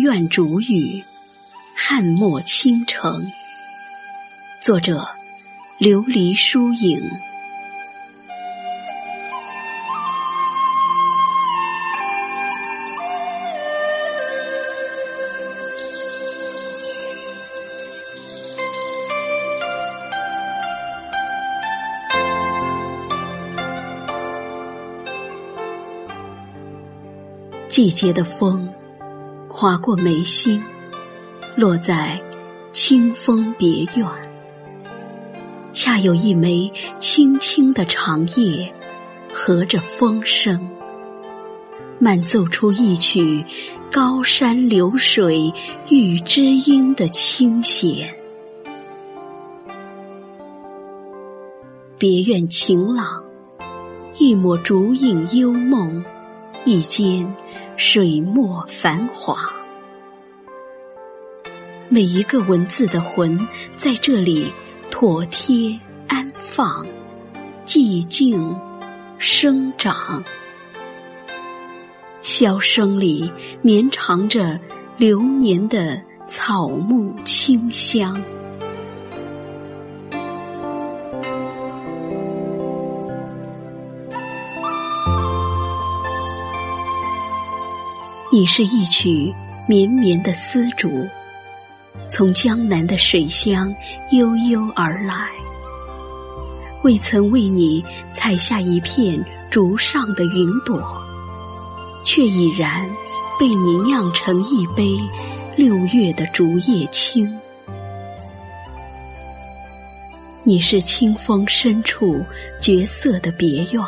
院竹雨，汉末倾城。作者：琉璃疏影。季节的风，划过眉心，落在清风别院。恰有一枚轻轻的长叶，和着风声，慢奏出一曲高山流水遇知音的清闲。别院晴朗，一抹竹影幽梦，一间。水墨繁华，每一个文字的魂在这里妥帖安放，寂静生长。箫声里绵长着流年的草木清香。你是一曲绵绵的丝竹，从江南的水乡悠悠而来。未曾为你采下一片竹上的云朵，却已然被你酿成一杯六月的竹叶青。你是清风深处绝色的别院，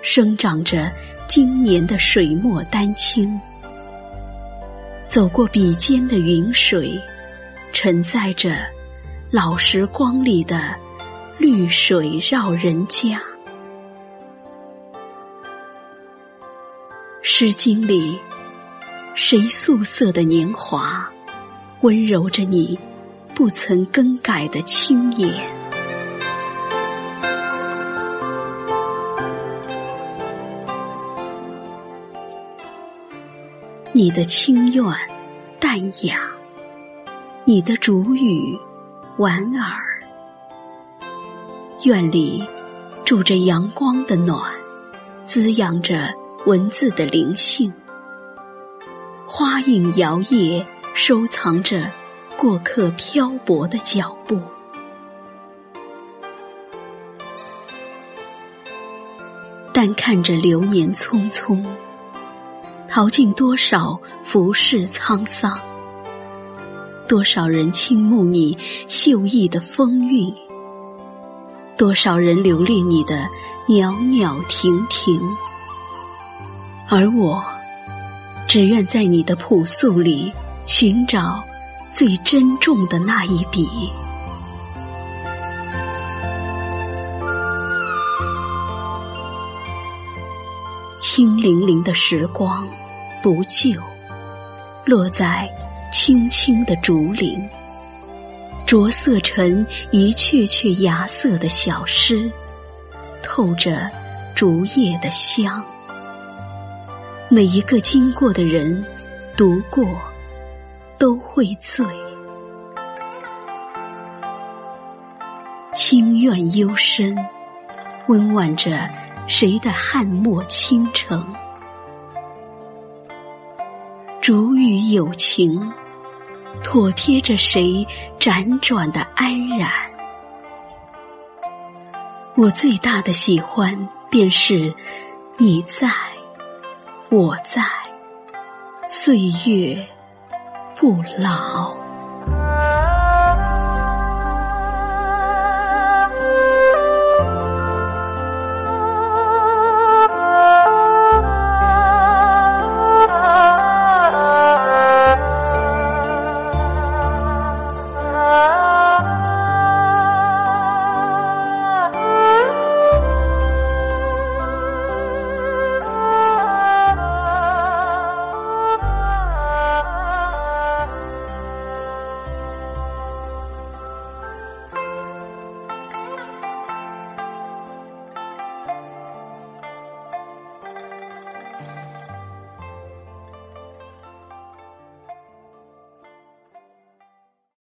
生长着。今年的水墨丹青，走过笔尖的云水，承载着老时光里的绿水绕人家。诗经里，谁素色的年华，温柔着你不曾更改的青眼。你的清怨淡雅，你的竹语莞尔。院里住着阳光的暖，滋养着文字的灵性。花影摇曳，收藏着过客漂泊的脚步。但看着流年匆匆。淘尽多少浮世沧桑，多少人倾慕你秀逸的风韵，多少人留恋你的袅袅婷婷，而我只愿在你的朴素里寻找最珍重的那一笔。清零零的时光。不旧，落在青青的竹林，着色成一阙阙芽色的小诗，透着竹叶的香。每一个经过的人，读过都会醉。清怨幽深，温婉着谁的汉墨倾城。竹雨有情，妥贴着谁辗转的安然。我最大的喜欢，便是你在，我在，岁月不老。